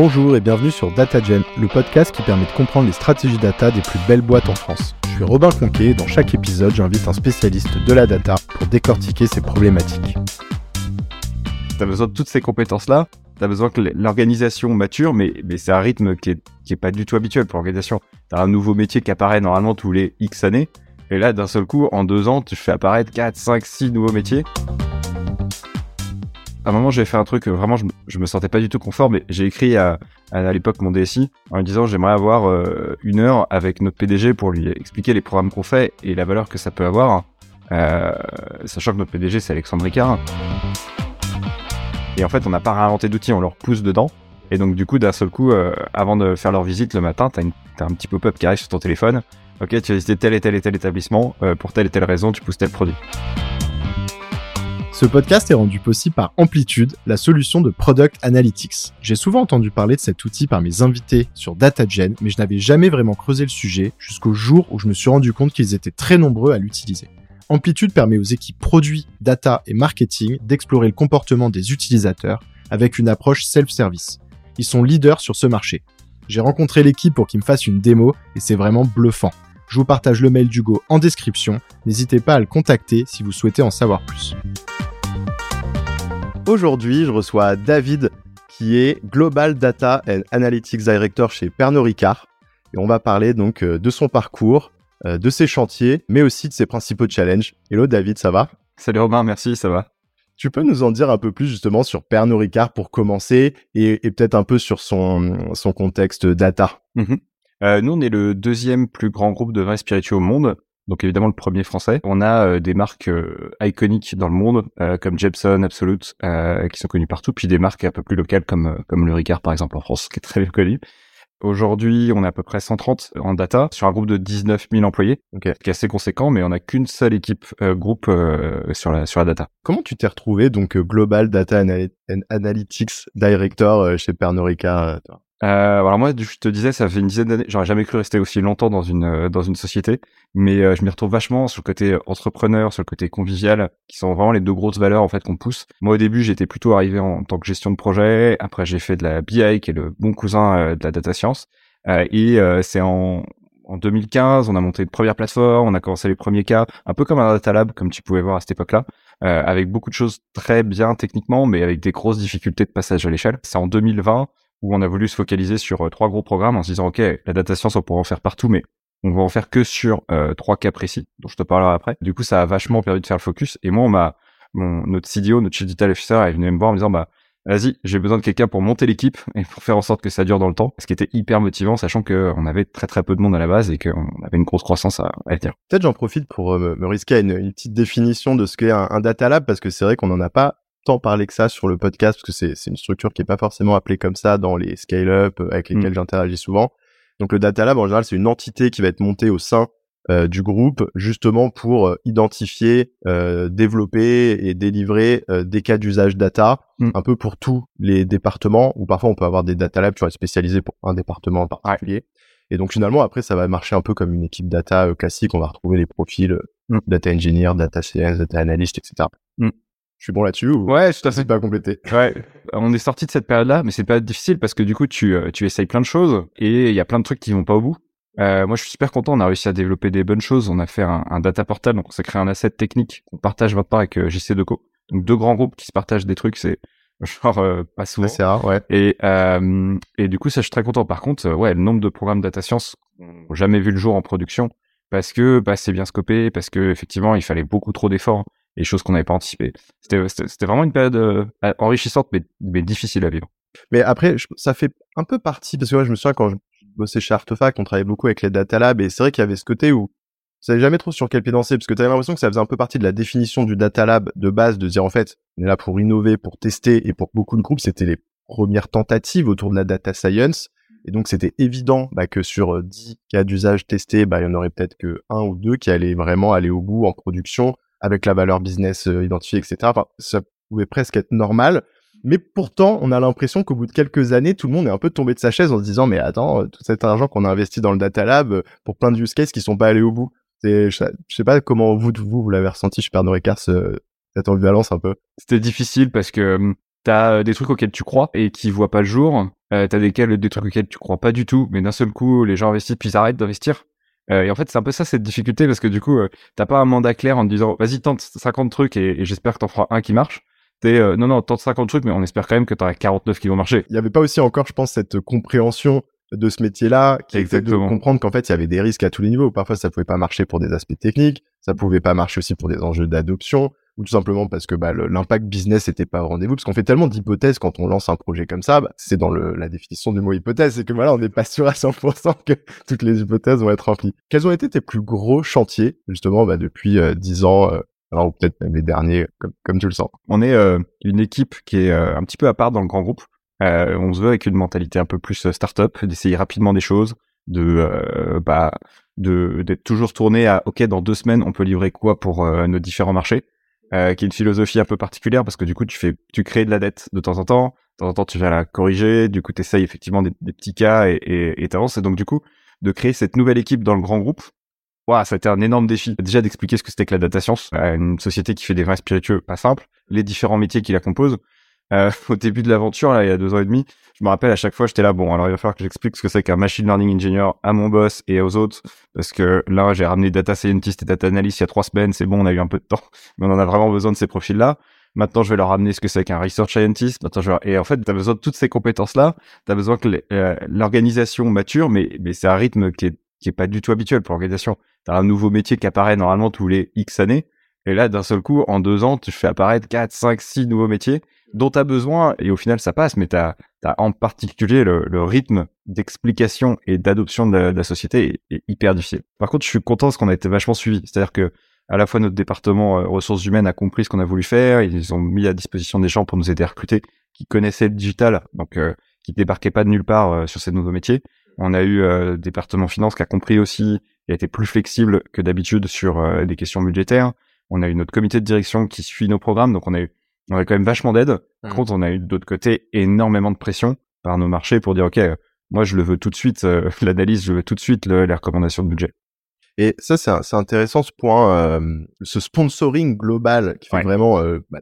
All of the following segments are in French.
Bonjour et bienvenue sur DataGen, le podcast qui permet de comprendre les stratégies data des plus belles boîtes en France. Je suis Robin Conquet et dans chaque épisode, j'invite un spécialiste de la data pour décortiquer ces problématiques. Tu as besoin de toutes ces compétences-là, tu as besoin que l'organisation mature, mais, mais c'est un rythme qui est, qui est pas du tout habituel pour l'organisation. Tu as un nouveau métier qui apparaît normalement tous les X années, et là, d'un seul coup, en deux ans, tu fais apparaître 4, 5, 6 nouveaux métiers à un moment, j'ai fait un truc, vraiment, je, me sentais pas du tout confort, mais j'ai écrit à, l'époque mon DSI en lui disant j'aimerais avoir euh, une heure avec notre PDG pour lui expliquer les programmes qu'on fait et la valeur que ça peut avoir, euh, sachant que notre PDG c'est Alexandre Ricard. Et en fait, on n'a pas réinventé d'outils, on leur pousse dedans. Et donc, du coup, d'un seul coup, euh, avant de faire leur visite le matin, t'as, as un petit pop-up qui arrive sur ton téléphone. Ok, tu as visité tel et tel et tel établissement, pour telle et telle raison, tu pousses tel produit. Ce podcast est rendu possible par Amplitude, la solution de Product Analytics. J'ai souvent entendu parler de cet outil par mes invités sur DataGen, mais je n'avais jamais vraiment creusé le sujet jusqu'au jour où je me suis rendu compte qu'ils étaient très nombreux à l'utiliser. Amplitude permet aux équipes produits, data et marketing d'explorer le comportement des utilisateurs avec une approche self-service. Ils sont leaders sur ce marché. J'ai rencontré l'équipe pour qu'ils me fassent une démo et c'est vraiment bluffant. Je vous partage le mail d'Hugo en description. N'hésitez pas à le contacter si vous souhaitez en savoir plus. Aujourd'hui, je reçois David qui est Global Data and Analytics Director chez Pernod Ricard. Et on va parler donc euh, de son parcours, euh, de ses chantiers, mais aussi de ses principaux challenges. Hello David, ça va? Salut Robin, merci, ça va. Tu peux nous en dire un peu plus justement sur Pernod Ricard pour commencer et, peut-être un peu sur son, son contexte data? Mmh euh, Nous, on est le deuxième plus grand groupe de vins spiritueux au monde donc évidemment le premier français. On a euh, des marques euh, iconiques dans le monde, euh, comme Jepson, Absolute, qui sont connues partout, puis des marques un peu plus locales comme, comme le Ricard par exemple en France, qui est très bien connu. Aujourd'hui, on a à peu près 130 en data sur un groupe de 19 000 employés, qui est assez conséquent, mais on n'a qu'une seule équipe groupe sur la sur la data. Comment tu t'es retrouvé donc Global Data Analytics Director chez Pernod Ricard euh, alors moi, je te disais, ça fait une dizaine d'années, j'aurais jamais cru rester aussi longtemps dans une euh, dans une société, mais euh, je m'y retrouve vachement sur le côté entrepreneur, sur le côté convivial, qui sont vraiment les deux grosses valeurs en fait qu'on pousse. Moi, au début, j'étais plutôt arrivé en, tant que gestion de projet. Après, j'ai fait de la BI, qui est le bon cousin euh, de la data science. et c'est en en 2015, on a monté une première plateforme, on a commencé les premiers cas, un peu comme un data lab, comme tu pouvais voir à cette époque-là, avec beaucoup de choses très bien techniquement, mais avec des grosses difficultés de passage à l'échelle. C'est en 2020 où on a voulu se focaliser sur euh, trois gros programmes en se disant, OK, la data science, on pourra en faire partout, mais on va en faire que sur euh, trois cas précis, dont je te parlerai après. Du coup, ça a vachement permis de faire le focus. Et moi, on m'a, mon, notre CDO, notre Chief Digital Officer, est venu me voir en me disant, bah, vas-y, j'ai besoin de quelqu'un pour monter l'équipe et pour faire en sorte que ça dure dans le temps. Ce qui était hyper motivant, sachant qu'on avait très très peu de monde à la base et qu'on avait une grosse croissance à, à. Peut-être j'en profite pour euh, me risquer à une, petite définition de ce qu'est un, un data lab parce que c'est vrai qu'on n'en a pas tant parler que ça sur le podcast, parce que c'est une structure qui est pas forcément appelée comme ça dans les scale-up euh, avec lesquels mmh. j'interagis souvent. Donc le Data Lab, en général, c'est une entité qui va être montée au sein euh, du groupe, justement pour euh, identifier, développer et délivrer des cas d'usage data, mmh. un peu pour tous les départements, ou parfois on peut avoir des Data Labs, tu vois, spécialisés pour un département en particulier. Et donc finalement, après, ça va marcher un peu comme une équipe data classique, on va retrouver les profils mmh. data engineer, data science, data analyst, etc. Je suis bon là-dessus ou Ouais, tout à fait. pas complété? Ouais. On est sorti de cette période-là, mais c'est pas difficile parce que du coup, tu, euh, tu essayes plein de choses et il y a plein de trucs qui vont pas au bout. Euh, moi, je suis super content. On a réussi à développer des bonnes choses. On a fait un, un data portal, donc on s'est créé un asset technique qu'on partage maintenant avec euh, JC Deco. Donc deux grands groupes qui se partagent des trucs, c'est genre euh, pas souvent. C'est rare, ouais. Et euh, et du coup, ça, je suis très content. Par contre, ouais, le nombre de programmes data science n'ont jamais vu le jour en production parce que bah, c'est bien scopé, parce que effectivement, il fallait beaucoup trop d'efforts et choses qu'on n'avait pas anticipées. C'était vraiment une période euh, enrichissante, mais, mais, difficile à vivre. Mais après, ça fait un peu partie, parce que moi, je me souviens quand je bossais chez Artefact, on travaillait beaucoup avec les data labs, et c'est vrai qu'il y avait ce côté où vous savais jamais trop sur quel pied danser, parce que tu avais l'impression que ça faisait un peu partie de la définition du data lab de base, de dire en fait, on est là pour innover, pour tester, et pour beaucoup de groupes, c'était les premières tentatives autour de la data science. Et donc, c'était évident bah, que sur 10 euh, cas d'usage testés, bah, il y en aurait peut-être que un ou deux qui allaient vraiment aller au bout en production avec la valeur business euh, identifiée, etc. Enfin, ça pouvait presque être normal. Mais pourtant, on a l'impression qu'au bout de quelques années, tout le monde est un peu tombé de sa chaise en se disant, mais attends, euh, tout cet argent qu'on a investi dans le data lab euh, pour plein de use cases qui sont pas allés au bout. Je, je sais pas comment vous, vous, vous l'avez ressenti chez Pernod Ricard, ce, cette ambivalence un peu. C'était difficile parce que hum, t'as des trucs auxquels tu crois et qui voient pas le jour. Euh, t'as des, des trucs auxquels tu crois pas du tout, mais d'un seul coup, les gens investissent puis ils arrêtent d'investir. Euh, et en fait, c'est un peu ça cette difficulté parce que du coup, euh, t'as pas un mandat clair en te disant vas-y tente 50 trucs et, j'espère que t'en feras un qui marche. T'es euh, non non tente 50 trucs mais on espère quand même que t'auras 49 qui vont marcher. Il y avait pas aussi encore, je pense, cette compréhension de ce métier-là qui Exactement. de comprendre qu'en fait il y avait des risques à tous les niveaux. Parfois ça pouvait pas marcher pour des aspects techniques, ça pouvait pas marcher aussi pour des enjeux d'adoption ou tout simplement parce que bah, l'impact business n'était pas au rendez-vous, parce qu'on fait tellement d'hypothèses quand on lance un projet comme ça, bah, c'est dans le, la définition du mot hypothèse, c'est que voilà, on n'est pas sûr à 100% que toutes les hypothèses vont être remplies. Quels ont été tes plus gros chantiers, justement, bah, depuis euh, 10 ans, euh, alors peut-être même les derniers, comme, comme tu le sens? On est euh, une équipe qui est euh, un petit peu à part dans le grand groupe. on se veut avec une mentalité un peu plus start-up, d'essayer rapidement des choses, de bah de d'être toujours tourné à ok dans deux semaines on peut livrer quoi pour nos différents marchés? Euh, qui est une philosophie un peu particulière parce que du coup tu fais tu crées de la dette de temps en temps. De temps en temps tu vas la corriger. Du coup tu essayes effectivement des, petits cas et et et et donc du coup de créer cette nouvelle équipe dans le grand groupe Wow, ça a été un énorme défi. Déjà d'expliquer ce que c'était que la data science à une société qui fait des vins spiritueux pas simple, les différents métiers qui la composent, euh, au début de l'aventure, là, il y a deux ans et demi, je me rappelle à chaque fois, j'étais là, bon, alors il va falloir que j'explique ce que c'est qu'un machine learning engineer à mon boss et aux autres, parce que là, j'ai ramené data scientist et data analyst il y a trois semaines, c'est bon, on a eu un peu de temps, mais on en a vraiment besoin de ces profils-là. Maintenant, je vais leur ramener ce que c'est qu'un research scientist. Maintenant, je vais... Et en fait, tu as besoin de toutes ces compétences-là. Tu as besoin que euh, l'organisation mature, mais, mais c'est un rythme qui est, qui est pas du tout habituel pour l'organisation. Tu as un nouveau métier qui apparaît normalement tous les X années. Et là, d'un seul coup, en deux ans, tu fais apparaître 4, 5, 6 nouveaux métiers dont tu as besoin, et au final ça passe, mais tu as, en particulier le, rythme d'explication et d'adoption de, la société est, hyper difficile. Par contre, je suis content parce qu'on a été vachement suivi. C'est-à-dire que à la fois notre département euh, ressources humaines a compris ce qu'on a voulu faire, ils ont mis à disposition des gens pour nous aider à recruter, qui connaissaient le digital, donc euh, qui débarquaient pas de nulle part euh, sur ces nouveaux métiers. On a eu euh, le département finance qui a compris aussi et a été plus flexible que d'habitude sur des questions budgétaires. On a eu notre comité de direction qui suit nos programmes, donc on a eu on avait quand même vachement d'aide. Par mmh. contre, on a eu d'autre côté énormément de pression par nos marchés pour dire ok, moi je le veux tout de suite, euh, l'analyse, je veux tout de suite le, les recommandations de budget. Et ça, c'est intéressant ce point, euh, ce sponsoring global qui fait vraiment euh, bah,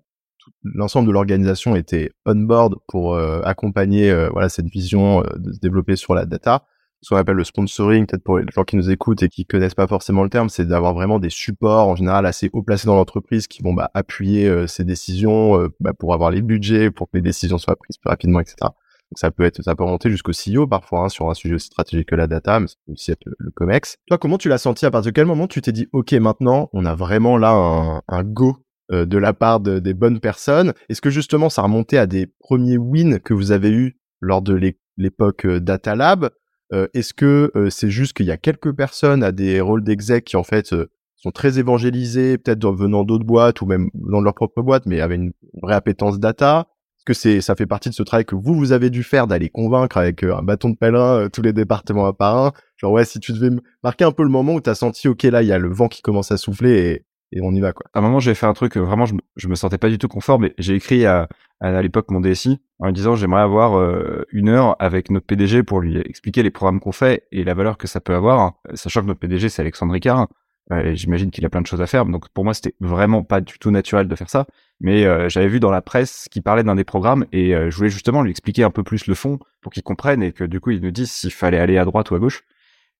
l'ensemble de l'organisation était on board pour euh, accompagner voilà cette vision de se développer sur la data ce qu'on appelle le sponsoring, peut-être pour les gens qui nous écoutent et qui connaissent pas forcément le terme, c'est d'avoir vraiment des supports en général assez haut placés dans l'entreprise qui vont bah, appuyer euh, ces décisions euh, bah, pour avoir les budgets, pour que les décisions soient prises plus rapidement, etc. Donc ça peut être, ça peut remonter jusqu'au CEO parfois hein, sur un sujet aussi stratégique que la data, mais ça peut aussi être le, COMEX. Toi, comment tu l'as senti? À partir de quel moment tu t'es dit, ok, maintenant on a vraiment là un, un go euh, de la part de, des bonnes personnes? Est-ce que justement ça remontait à des premiers wins que vous avez eu lors de l'époque Data Lab? Est-ce que c'est juste qu'il y a quelques personnes à des rôles d'exec qui en fait sont très évangélisés, peut-être venant d'autres boîtes ou même dans leur propre boîte, mais avec une vraie appétence data? Est-ce que c'est ça fait partie de ce travail que vous vous avez dû faire d'aller convaincre avec un bâton de pèlerin tous les départements à part un Genre ouais, si tu devais marquer un peu le moment où tu as senti ok là il y a le vent qui commence à souffler et et on y va quoi. À un moment, j'ai fait un truc vraiment, je me, me sentais pas du tout confort, mais j'ai écrit à, à, l'époque mon DSI en lui disant j'aimerais avoir euh, une heure avec notre PDG pour lui expliquer les programmes qu'on fait et la valeur que ça peut avoir, sachant que notre PDG c'est Alexandre Ricard. Euh, J'imagine qu'il a plein de choses à faire, donc pour moi c'était vraiment pas du tout naturel de faire ça. Mais euh, j'avais vu dans la presse qu'il parlait d'un des programmes et euh, je voulais justement lui expliquer un peu plus le fond pour qu'il comprenne et que du coup il nous dise s'il fallait aller à droite ou à gauche.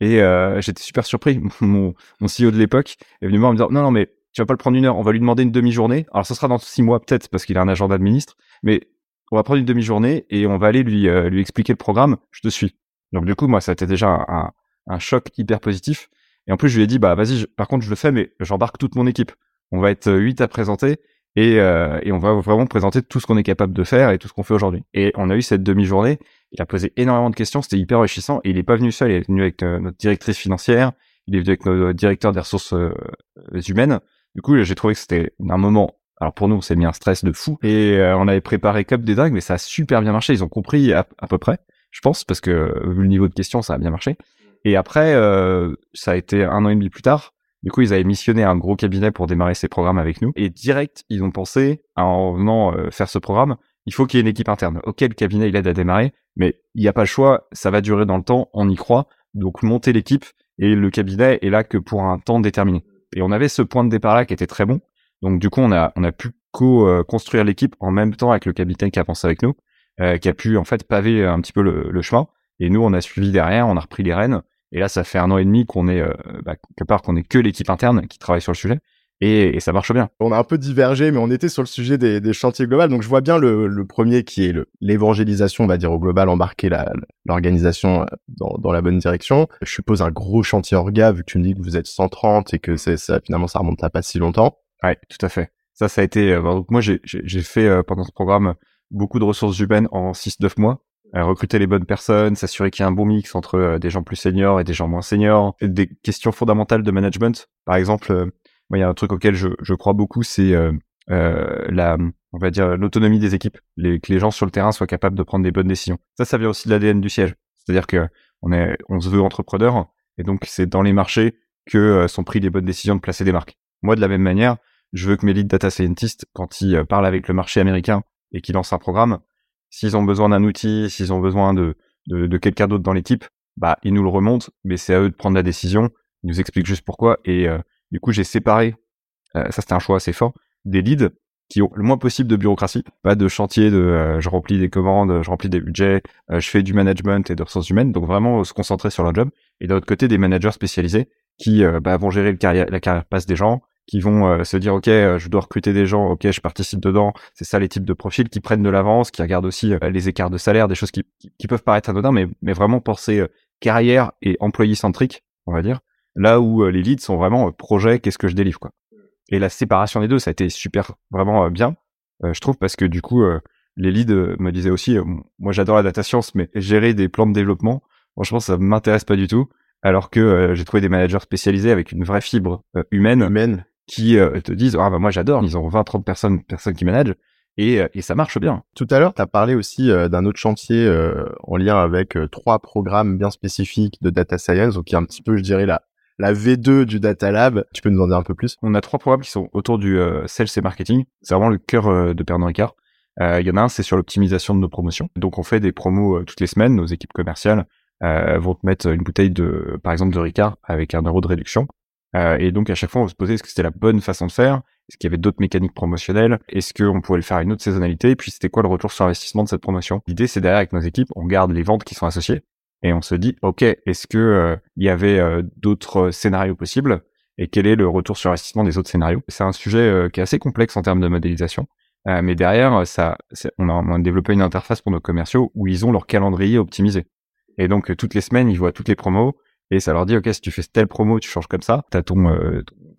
Et j'étais super surpris. Mon, mon CEO de l'époque est venu me voir en me disant non non mais tu vas pas le prendre une heure, on va lui demander une demi-journée. Alors ça sera dans six mois peut-être parce qu'il a un agenda de ministre, mais on va prendre une demi-journée et on va aller lui euh, lui expliquer le programme. Je te suis. Donc du coup moi ça a été déjà un, un, choc hyper positif. Et en plus je lui ai dit bah vas-y, par contre je le fais mais j'embarque toute mon équipe. On va être huit à présenter et, euh, et on va vraiment présenter tout ce qu'on est capable de faire et tout ce qu'on fait aujourd'hui. Et on a eu cette demi-journée. Il a posé énormément de questions, c'était hyper enrichissant. Il est pas venu seul, il est venu avec euh, notre directrice financière, il est venu avec notre directeur des ressources humaines. Du coup, j'ai trouvé que c'était un moment. Alors pour nous, on s'est mis un stress de fou et euh, on avait préparé Cup des dingues, mais ça a super bien marché. Ils ont compris à, peu près, je pense, parce que vu le niveau de questions, ça a bien marché. Et après, euh, ça a été un an et demi plus tard. Du coup, ils avaient missionné un gros cabinet pour démarrer ces programmes avec nous. Et direct, ils ont pensé, en venant euh, faire ce programme, il faut qu'il y ait une équipe interne. Ok, le cabinet, il aide à démarrer, mais il n'y a pas le choix, ça va durer dans le temps, on y croit. Donc, monter l'équipe et le cabinet est là que pour un temps déterminé. Et on avait ce point de départ là qui était très bon. Donc du coup, on a on a pu co-construire l'équipe en même temps avec le capitaine qui a pensé avec nous. qui a pu en fait paver un petit peu le, chemin. Et nous, on a suivi derrière, on a repris les rênes. Et là, ça fait un an et demi qu'on est, bah, quelque part, qu'on est que l'équipe interne qui travaille sur le sujet et, ça marche bien. On a un peu divergé, mais on était sur le sujet des, des chantiers globaux. Donc je vois bien le, le premier qui est l'évangélisation, on va dire au global, embarquer l'organisation euh, dans, dans, la bonne direction. Je suppose un gros chantier orga, vu que tu me dis que vous êtes 130 et que ça, finalement ça remonte à pas si longtemps. Ouais, tout à fait. Ça, ça a été. Euh, donc moi, j'ai fait euh, pendant ce programme beaucoup de ressources humaines en 6-9 mois. recruter les bonnes personnes, s'assurer qu'il y a un bon mix entre des gens plus seniors et des gens moins seniors, des questions fondamentales de management. Par exemple, il y a un truc auquel je, je crois beaucoup, c'est euh, euh, la, on va dire, l'autonomie des équipes, les, que les gens sur le terrain soient capables de prendre des bonnes décisions. Ça, ça vient aussi de l'ADN du siège. C'est-à-dire que on est, on se veut entrepreneur, et donc c'est dans les marchés que euh, sont pris les bonnes décisions de placer des marques. Moi, de la même manière, je veux que mes lead data scientists, quand ils parlent avec le marché américain et qu'ils lancent un programme, s'ils ont besoin d'un outil, s'ils ont besoin de, de, de quelqu'un d'autre dans l'équipe, bah, ils nous le remontent, mais c'est à eux de prendre la décision. Ils nous expliquent juste pourquoi et du coup, j'ai séparé, euh, ça c'était un choix assez fort, des leads qui ont le moins possible de bureaucratie, pas de chantier de euh, je remplis des commandes, je remplis des budgets, euh, je fais du management et de ressources humaines, donc vraiment se concentrer sur leur job. Et d'un autre côté, des managers spécialisés qui bah, vont gérer le carrière, la carrière passe des gens, qui vont se dire ok, je dois recruter des gens, ok, je participe dedans. C'est ça les types de profils qui prennent de l'avance, qui regardent aussi les écarts de salaire, des choses qui, qui, peuvent paraître anodins, mais, mais vraiment penser carrière et employé centrique, on va dire. Là où euh, les leads sont vraiment euh, projet, qu'est-ce que je délivre quoi. Et la séparation des deux, ça a été super, vraiment euh, bien, je trouve, parce que du coup, les leads me disaient aussi, moi j'adore la data science, mais gérer des plans de développement, franchement, ça m'intéresse pas du tout. Alors que j'ai trouvé des managers spécialisés avec une vraie fibre humaine, humaine, qui te disent, ah bah moi j'adore, ils ont 20-30 personnes, personnes qui managent, et, et, ça marche bien. Tout à l'heure, tu as parlé aussi d'un autre chantier en lien avec trois programmes bien spécifiques de data science, donc qui est un petit peu, je dirais, la, la V2 du Data Lab. Tu peux nous en dire un peu plus? On a trois programmes qui sont autour du euh, sales et marketing. C'est vraiment le cœur euh, de Pernod Ricard. Euh, il y en a un, c'est sur l'optimisation de nos promotions. Donc on fait des promos toutes les semaines. Nos équipes commerciales vont te mettre une bouteille de, par exemple, de Ricard avec un euro de réduction. et donc à chaque fois, on va se poser est-ce que c'était la bonne façon de faire? Est-ce qu'il y avait d'autres mécaniques promotionnelles? Est-ce qu'on pouvait le faire à une autre saisonnalité? Et puis c'était quoi le retour sur investissement de cette promotion? L'idée, c'est derrière avec nos équipes, on garde les ventes qui sont associées et on se dit ok est-ce que euh, il y avait euh, d'autres scénarios possibles et quel est le retour sur investissement des autres scénarios? C'est un sujet euh, qui est assez complexe en termes de modélisation mais derrière ça on a, développé une interface pour nos commerciaux où ils ont leur calendrier optimisé. Et donc toutes les semaines ils voient toutes les promos et ça leur dit ok si tu fais telle promo tu changes comme ça tu as ton,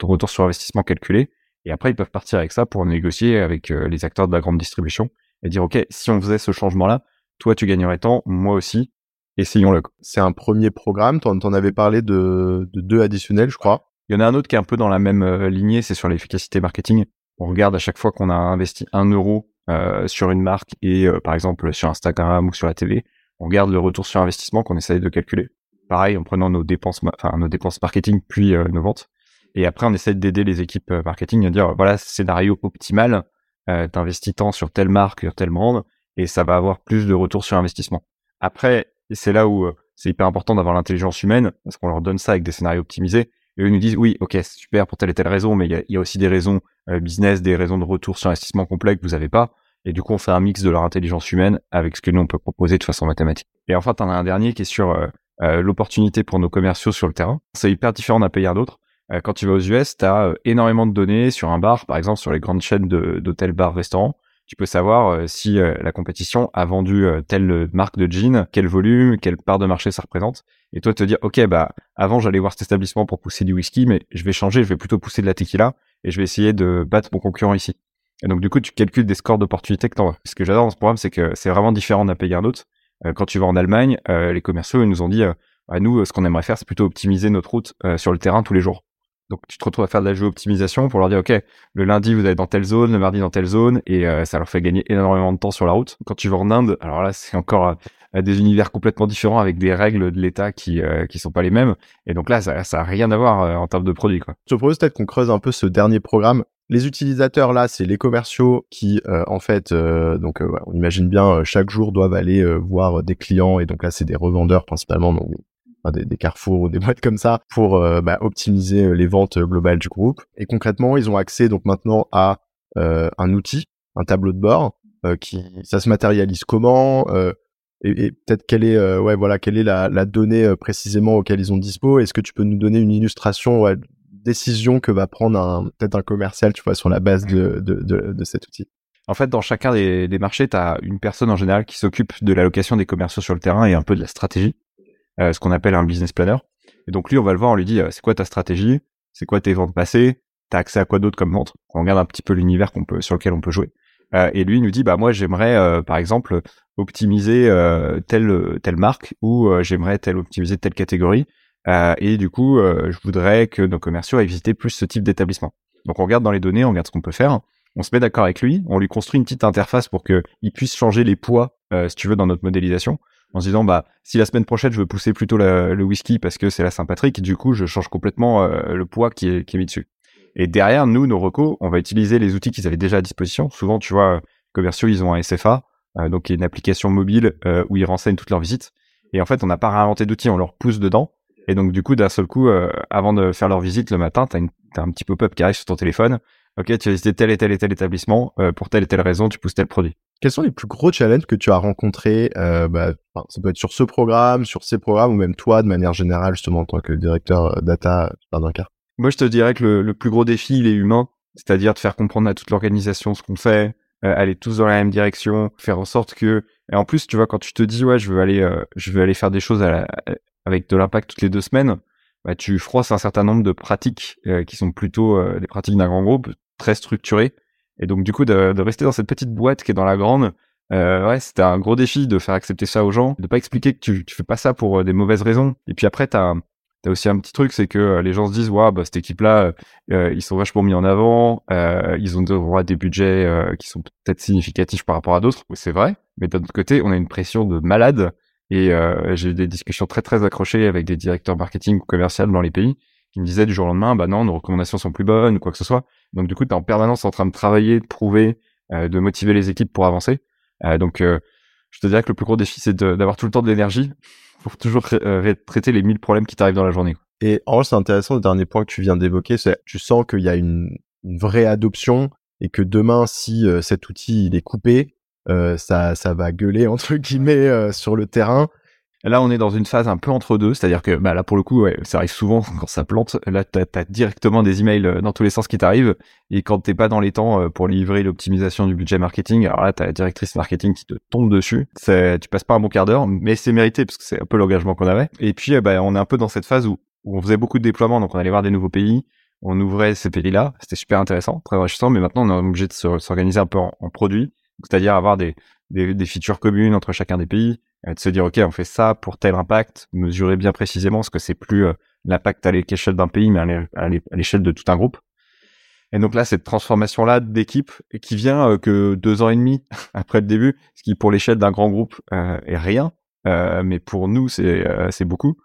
retour sur investissement calculé et après ils peuvent partir avec ça pour négocier avec les acteurs de la grande distribution et dire ok si on faisait ce changement là toi tu gagnerais tant moi aussi essayons-le. C'est un premier programme, t'en, en avais parlé de, deux additionnels, je crois. Il y en a un autre qui est un peu dans la même euh, lignée, c'est sur l'efficacité marketing. On regarde à chaque fois qu'on a investi un euro euh, sur une marque et euh, par exemple sur Instagram ou sur la télé, on regarde le retour sur investissement qu'on essaye de calculer. Pareil, en prenant nos dépenses, enfin nos dépenses marketing puis nos ventes. Et après, on essaie d'aider les équipes marketing à dire voilà scénario optimal, t'investis tant sur telle marque, sur telle brand, et ça va avoir plus de retour sur investissement. Après, et c'est là où euh, c'est hyper important d'avoir l'intelligence humaine, parce qu'on leur donne ça avec des scénarios optimisés. Et eux nous disent, oui, ok, c'est super pour telle et telle raison, mais il y a, aussi des raisons euh, business, des raisons de retour sur investissement complet que vous avez pas. Et du coup, on fait un mix de leur intelligence humaine avec ce que nous, on peut proposer de façon mathématique. Et enfin, tu en as un dernier qui est sur euh, l'opportunité pour nos commerciaux sur le terrain. C'est hyper différent d'un pays à d'autre. quand tu vas aux US, tu as énormément de données sur un bar, par exemple sur les grandes chaînes d'hôtels, bars, restaurants tu peux savoir euh, si euh, la compétition a vendu euh, telle marque de jean, quel volume, quelle part de marché ça représente. Et toi te dire, ok, bah avant j'allais voir cet établissement pour pousser du whisky, mais je vais changer, je vais plutôt pousser de la tequila et je vais essayer de battre mon concurrent ici. Et donc du coup tu calcules des scores d'opportunité que t'envoies. Ce que j'adore dans ce programme, c'est que c'est vraiment différent d'un pays à un autre. quand tu vas en Allemagne, les commerciaux ils nous ont dit, à bah, nous ce qu'on aimerait faire, c'est plutôt optimiser notre route sur le terrain tous les jours. Donc tu te retrouves à faire de la géo-optimisation pour leur dire ok le lundi vous allez dans telle zone, le mardi dans telle zone et euh, ça leur fait gagner énormément de temps sur la route. Quand tu vas en Inde, alors là c'est encore euh, des univers complètement différents avec des règles de l'État qui euh, qui sont pas les mêmes et donc là ça ça a rien à voir en termes de produits quoi. Je te propose peut-être qu'on creuse un peu ce dernier programme. Les utilisateurs là, c'est les commerciaux qui en fait donc on imagine bien chaque jour doivent aller voir des clients et donc là c'est des revendeurs principalement donc des, carrefours ou des boîtes comme ça pour euh, bah, optimiser euh, les ventes globales du groupe. Et concrètement, ils ont accès donc maintenant à euh, un outil, un tableau de bord qui ça se matérialise comment et, peut-être quelle est ouais voilà quelle est la, donnée précisément auquel ils ont dispo. Est-ce que tu peux nous donner une illustration ouais, décision que va prendre un peut-être un commercial tu vois sur la base de, de, de, de cet outil? En fait, dans chacun des, des marchés, tu as une personne en général qui s'occupe de l'allocation des commerciaux sur le terrain et un peu de la stratégie, euh, ce qu'on appelle un business planner. Et donc lui, on va le voir, on lui dit, euh, c'est quoi ta stratégie? C'est quoi tes ventes passées? T'as accès à quoi d'autre comme vente? On regarde un petit peu l'univers qu'on peut, sur lequel on peut jouer. Euh, et lui, nous dit, bah moi, j'aimerais, euh, par exemple, optimiser euh, telle telle marque ou j'aimerais telle optimiser telle catégorie. et du coup, je voudrais que nos commerciaux aient visité plus ce type d'établissement. Donc on regarde dans les données, on regarde ce qu'on peut faire on se met d'accord avec lui, on lui construit une petite interface pour qu'il puisse changer les poids, euh, si tu veux, dans notre modélisation, en se disant, bah, si la semaine prochaine je veux pousser plutôt le whisky parce que c'est la Saint-Patrick, du coup, je change complètement euh, le poids qui est, qui est mis dessus. Et derrière, nous, nos recos, on va utiliser les outils qu'ils avaient déjà à disposition. Souvent, tu vois, commerciaux, ils ont un SFA, euh, donc une application mobile où ils renseignent toutes leurs visites. Et en fait, on n'a pas réinventé d'outils, on leur pousse dedans. Et donc, du coup, d'un seul coup, avant de faire leur visite le matin, t'as, as un petit pop-up qui arrive sur ton téléphone ok, tu as visité tel et tel et tel établissement, euh, pour telle et telle raison, tu pousses tel produit. Quels sont les plus gros challenges que tu as rencontrés euh, bah, Ça peut être sur ce programme, sur ces programmes, ou même toi, de manière générale, justement, en tant que directeur euh, data d'un cas? Moi, je te dirais que le, plus gros défi, il est humain, c'est-à-dire de faire comprendre à toute l'organisation ce qu'on fait, aller tous dans la même direction, faire en sorte que... Et en plus, tu vois, quand tu te dis, ouais, je veux aller, je veux aller faire des choses avec de l'impact toutes les deux semaines, bah, tu froisses un certain nombre de pratiques qui sont plutôt des pratiques d'un grand groupe, très structuré. Et donc du coup de, de, rester dans cette petite boîte qui est dans la grande, euh, ouais, c'était un gros défi de faire accepter ça aux gens, de pas expliquer que tu, tu fais pas ça pour euh, des mauvaises raisons. Et puis après t'as as aussi un petit truc, c'est que euh, les gens se disent waouh, bah, cette équipe-là, euh, ils sont vachement mis en avant, euh, ils ont droit des budgets qui sont peut-être significatifs par rapport à d'autres. C'est vrai. Mais d'un autre côté, on a une pression de malade. Et j'ai eu des discussions très très accrochées avec des directeurs marketing ou commerciaux dans les pays qui me disaient du jour au lendemain, bah non, nos recommandations sont plus bonnes ou quoi que ce soit. Donc du coup, tu es en permanence en train de travailler, de prouver, euh, de motiver les équipes pour avancer. Euh, donc euh, je te dirais que le plus gros défi, c'est d'avoir tout le temps de l'énergie pour toujours traiter les 1000 problèmes qui t'arrivent dans la journée. Et en c'est intéressant, le dernier point que tu viens d'évoquer, tu sens qu'il y a une, une, vraie adoption et que demain, si cet outil il est coupé, ça, ça va gueuler entre guillemets sur le terrain Là, on est dans une phase un peu entre deux, c'est-à-dire que bah, là, pour le coup, ça arrive souvent quand ça plante. Là, t'as as directement des emails euh, dans tous les sens qui t'arrivent, et quand t'es pas dans les temps euh, pour livrer l'optimisation du budget marketing, alors là, t'as la directrice marketing qui te tombe dessus. Tu passes pas un bon quart d'heure, mais c'est mérité parce que c'est un peu l'engagement qu'on avait. Et puis, euh, bah, on est un peu dans cette phase où, où on faisait beaucoup de déploiements, donc on allait voir des nouveaux pays, on ouvrait ces pays-là, c'était super intéressant, très enrichissant, mais maintenant, on est obligé de s'organiser un peu en, en produit, c'est-à-dire avoir des, des, des features communes entre chacun des pays de se dire ok on fait ça pour tel impact, mesurer bien précisément ce que c'est plus euh, l'impact à l'échelle d'un pays mais à l'échelle de tout un groupe. Et donc là cette transformation là d'équipe qui vient euh, que deux ans et demi après le début, ce qui pour l'échelle d'un grand groupe euh, est rien, mais pour nous c'est beaucoup.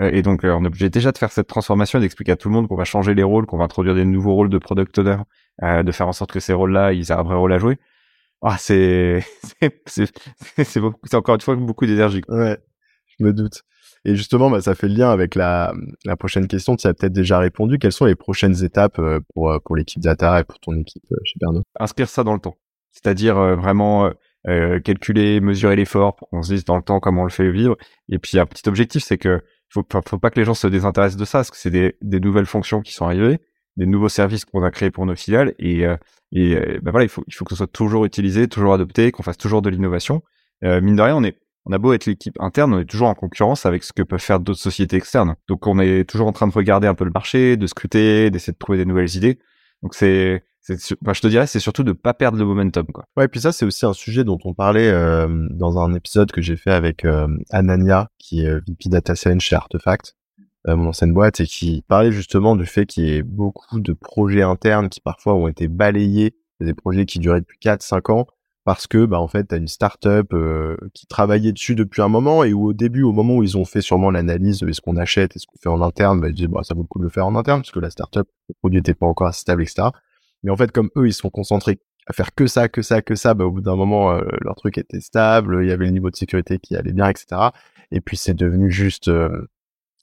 et donc on est obligé déjà de faire cette transformation d'expliquer à tout le monde qu'on va changer les rôles, qu'on va introduire des nouveaux rôles de product owner, de faire en sorte que ces rôles là ils aient un vrai rôle à jouer ah, c'est, c'est, c'est, encore une fois beaucoup d'énergie. Ouais, je me doute. Et justement, bah, ça fait le lien avec la, la prochaine question. Tu as peut-être déjà répondu. Quelles sont les prochaines étapes euh, pour, euh, pour l'équipe data et pour ton équipe euh, chez Pernod Inscrire ça dans le temps. C'est-à-dire vraiment euh, calculer, mesurer l'effort pour qu'on se dise dans le temps comment on le fait vivre. Et puis, un petit objectif, c'est que faut, faut pas que les gens se désintéressent de ça, parce que c'est des, des nouvelles fonctions qui sont arrivées des nouveaux services qu'on a créés pour nos filiales et euh, et euh, ben voilà il faut il faut que ce soit toujours utilisé toujours adopté qu'on fasse toujours de l'innovation euh, mine de rien on est on a beau être l'équipe interne on est toujours en concurrence avec ce que peuvent faire d'autres sociétés externes donc on est toujours en train de regarder un peu le marché de scruter d'essayer de trouver des nouvelles idées donc c'est je te dirais, c'est surtout de pas perdre le momentum. Quoi. Ouais, et puis ça, c'est aussi un sujet dont on parlait euh, dans un épisode que j'ai fait avec euh, Anania, qui est VP Data Science chez Artefact. Euh, mon ancienne boîte, et qui parlait justement du fait qu'il y ait beaucoup de projets internes qui parfois ont été balayés, des projets qui duraient depuis 4-5 ans, parce que bah en fait tu as une startup euh, qui travaillait dessus depuis un moment et où au début au moment où ils ont fait sûrement l'analyse de est-ce qu'on achète est-ce qu'on fait en interne bah, ils disaient bah ça vaut le coup de le faire en interne parce que la startup le produit n'était pas encore assez stable etc mais en fait comme eux ils sont concentrés à faire que ça que ça que ça bah, au bout d'un moment euh, leur truc était stable il y avait le niveau de sécurité qui allait bien etc et puis c'est devenu juste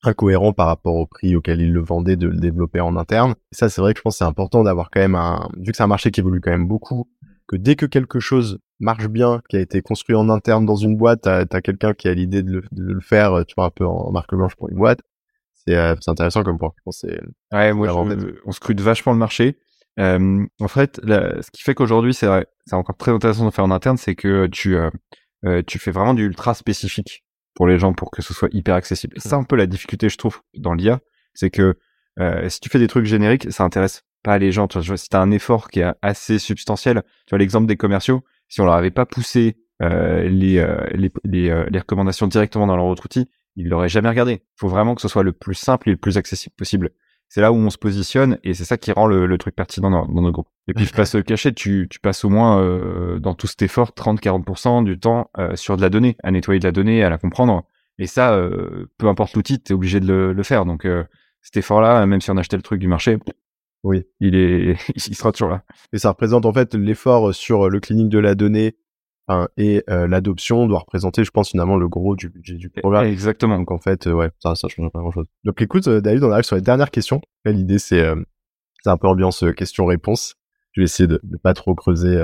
incohérent par rapport au prix auquel ils le vendaient de le développer en interne. Et ça, c'est vrai que je pense que c'est important d'avoir quand même un, vu que c'est un marché qui évolue quand même beaucoup, que dès que quelque chose marche bien, qui a été construit en interne dans une boîte, t'as as, quelqu'un qui a l'idée de, de, le faire, tu vois, un peu en marque blanche pour une boîte. C'est euh, intéressant comme point. Je pense ouais, moi, je, on scrute vachement le marché. Euh, en fait, ce qui fait qu'aujourd'hui, c'est c'est encore très intéressant de faire en interne, c'est que tu euh, euh, tu fais vraiment du ultra spécifique pour les gens pour que ce soit hyper accessible. C'est un peu la difficulté, je trouve, dans l'IA, c'est que euh, si tu fais des trucs génériques, ça intéresse pas les gens. Tu vois, si t'as un effort qui est assez substantiel, tu vois l'exemple des commerciaux, si on leur avait pas poussé euh, les, euh, les, les, euh, les, recommandations directement dans leur autre outil, ils l'auraient jamais regardé. Il faut vraiment que ce soit le plus simple et le plus accessible possible. C'est là où on se positionne et c'est ça qui rend le, le truc pertinent dans, dans, notre groupe. Et puis, je passe le cachet, tu, tu passes au moins euh, dans tout cet effort 30-40% du temps sur de la donnée, à nettoyer de la donnée, à la comprendre. Et ça, peu importe l'outil, tu es obligé de le, le faire. Donc, cet effort-là, même si on achetait le truc du marché, oui, il est, il sera toujours là. Et ça représente en fait l'effort sur le clinique de la donnée et euh, l'adoption doit représenter, je pense, finalement le gros du budget du programme. Exactement. Donc en fait, euh, ouais, ça, ça change pas grand-chose. Donc écoute, euh, David, on arrive sur les dernières questions. L'idée, c'est c'est un peu ambiance question-réponse. Je vais essayer de ne pas trop creuser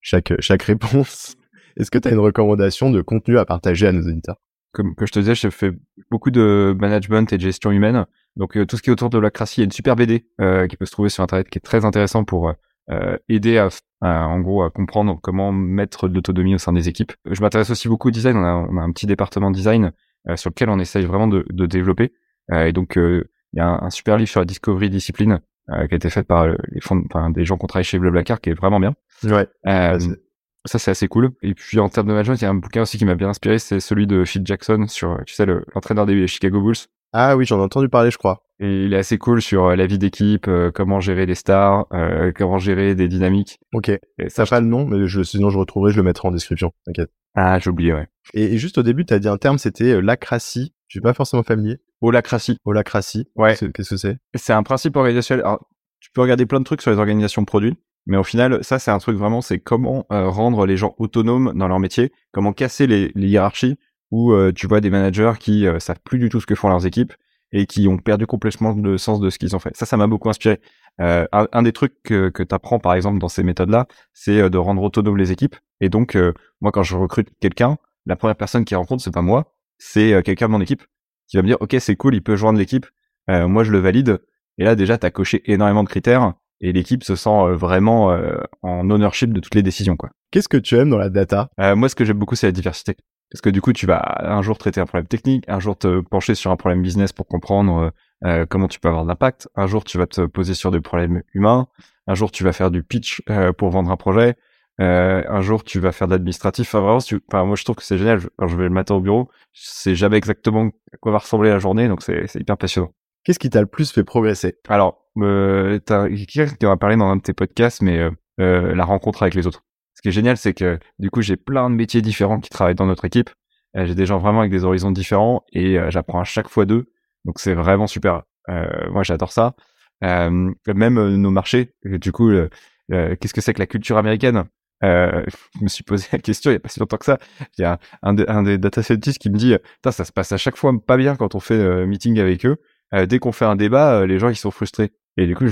chaque chaque réponse. Est-ce que tu as une recommandation de contenu à partager à nos auditeurs? Comme que je te disais, je fais beaucoup de management et de gestion humaine. Donc tout ce qui est autour de la il y a une super BD qui peut se trouver sur internet qui est très intéressant pour euh, aider à, en gros à comprendre comment mettre de l'autonomie au sein des équipes. Je m'intéresse aussi beaucoup au design. On a, on a un petit département design euh, sur lequel on essaye vraiment de, de développer. Euh, et donc il y a un, super livre sur la discovery discipline qui a été fait par les fonds, enfin, des gens qui ont travaillé chez Blablacar qui est vraiment bien. Ouais. ça c'est assez cool. Et puis en termes de management, il y a un bouquin aussi qui m'a bien inspiré, c'est celui de Phil Jackson sur, tu sais, l'entraîneur des Chicago Bulls. Ah oui, j'en ai entendu parler, je crois. Et il est assez cool sur euh, la vie d'équipe, euh, comment gérer des stars, euh, comment gérer des dynamiques. Ok. Et ça pas le nom, mais je, sinon je retrouverai, je le mettrai en description. T'inquiète. Ah, j'ai oublié, ouais. Et, juste au début, tu as dit un terme, c'était lacratie. Je suis pas forcément familier. Holacratie. Holacratie. Ouais. Qu'est-ce que c'est? C'est un principe organisationnel. Alors, tu peux regarder plein de trucs sur les organisations de produits, mais au final, ça, c'est un truc vraiment, c'est comment rendre les gens autonomes dans leur métier, comment casser les, les hiérarchies où tu vois des managers qui savent plus du tout ce que font leurs équipes et qui ont perdu complètement le sens de ce qu'ils ont fait. Ça, ça m'a beaucoup inspiré. Euh, un, des trucs que, que tu apprends, par exemple, dans ces méthodes-là, c'est euh, de rendre autonomes les équipes. Et donc, euh, moi, quand je recrute quelqu'un, la première personne qui rencontre, c'est pas moi, c'est euh, quelqu'un de mon équipe qui va me dire, OK, c'est cool, il peut joindre l'équipe. moi, je le valide. Et là, déjà, tu as coché énormément de critères et l'équipe se sent vraiment en ownership de toutes les décisions. quoi. Qu'est-ce que tu aimes dans la data? Moi, ce que j'aime beaucoup, c'est la diversité. Parce que du coup, tu vas un jour traiter un problème technique, un jour te pencher sur un problème business pour comprendre euh, euh, comment tu peux avoir de l'impact, un jour tu vas te poser sur des problèmes humains, un jour tu vas faire du pitch euh, pour vendre un projet, un jour tu vas faire de l'administratif. Enfin, vraiment, tu... enfin, moi je trouve que c'est génial. Quand je vais le matin au bureau, je sais jamais exactement à quoi va ressembler la journée, donc c'est hyper passionnant. Qu'est-ce qui t'a le plus fait progresser? Alors, euh, t'as quelqu'un qui en a parlé dans un de tes podcasts, mais la rencontre avec les autres. Ce qui est génial, c'est que du coup, j'ai plein de métiers différents qui travaillent dans notre équipe. Euh, j'ai des gens vraiment avec des horizons différents et euh, j'apprends à chaque fois d'eux. Donc c'est vraiment super. Euh, moi, j'adore ça. même nos marchés. Du coup, qu'est-ce que c'est que la culture américaine? Euh, je me suis posé la question il y a pas si longtemps que ça. Il y a un, un des data scientists qui me dit, ça se passe à chaque fois pas bien quand on fait un meeting avec eux. dès qu'on fait un débat, les gens ils sont frustrés. Et du coup,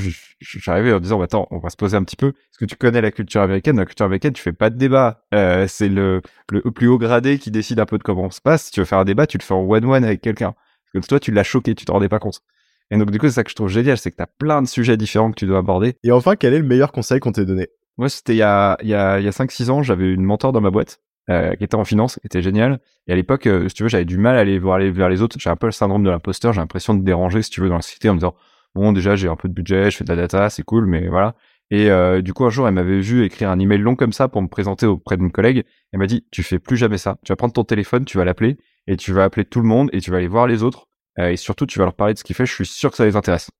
arrivé en disant, bah, attends, on va se poser un petit peu. Est-ce que tu connais la culture américaine? Dans la culture américaine, tu fais pas de débat. Euh, c'est le, le plus haut gradé qui décide un peu de comment on se passe. Si tu veux faire un débat, tu le fais en one-one avec quelqu'un. Parce que toi, tu l'as choqué, tu t'en rendais pas compte. Et donc, du coup, c'est ça que je trouve génial, c'est que tu as plein de sujets différents que tu dois aborder. Et enfin, quel est le meilleur conseil qu'on t'ait donné? Moi, c'était il y a, il y a, il y a 5-6 ans, j'avais une mentor dans ma boîte. Euh, qui était en finance, qui était génial. Et à l'époque, euh, si tu veux, j'avais du mal à aller voir aller vers les autres. J'ai un peu le syndrome de l'imposteur. J'ai l'impression de déranger, si tu veux, dans la société en me disant, bon déjà j'ai un peu de budget, je fais de la data, c'est cool, mais voilà. Et euh, du coup un jour elle m'avait vu écrire un email long comme ça pour me présenter auprès d'une collègue. Elle m'a dit tu fais plus jamais ça. Tu vas prendre ton téléphone, tu vas l'appeler et tu vas appeler tout le monde et tu vas aller voir les autres euh, et surtout tu vas leur parler de ce qu'il fait. Je suis sûr que ça les intéresse.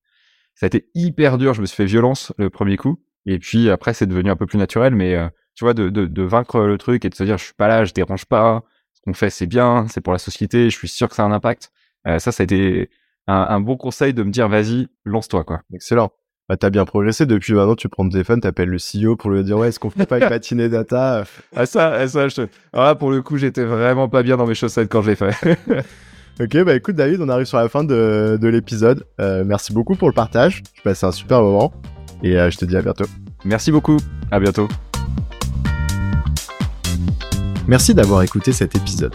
Ça a été hyper dur. Je me suis fait violence le premier coup et puis après c'est devenu un peu plus naturel. Mais euh, tu vois de, de, de, vaincre le truc et de se dire je suis pas là, je dérange pas. Ce qu'on fait c'est bien, c'est pour la société. Je suis sûr que ça a un impact. ça ça a été un, bon conseil de me dire vas-y, lance-toi quoi. Excellent. Bah, t'as bien progressé depuis maintenant, tu prends le téléphone, t'appelles le CEO pour lui dire ouais, est-ce qu'on fait pas une matinée data? Ah ça, ah, ça, je... Alors là, pour le coup, j'étais vraiment pas bien dans mes chaussettes quand je l'ai fait. ok, bah écoute David, on arrive sur la fin de, de l'épisode. Euh, merci beaucoup pour le partage. Je passe un super moment et euh, je te dis à bientôt. Merci beaucoup. À bientôt. Merci d'avoir écouté cet épisode.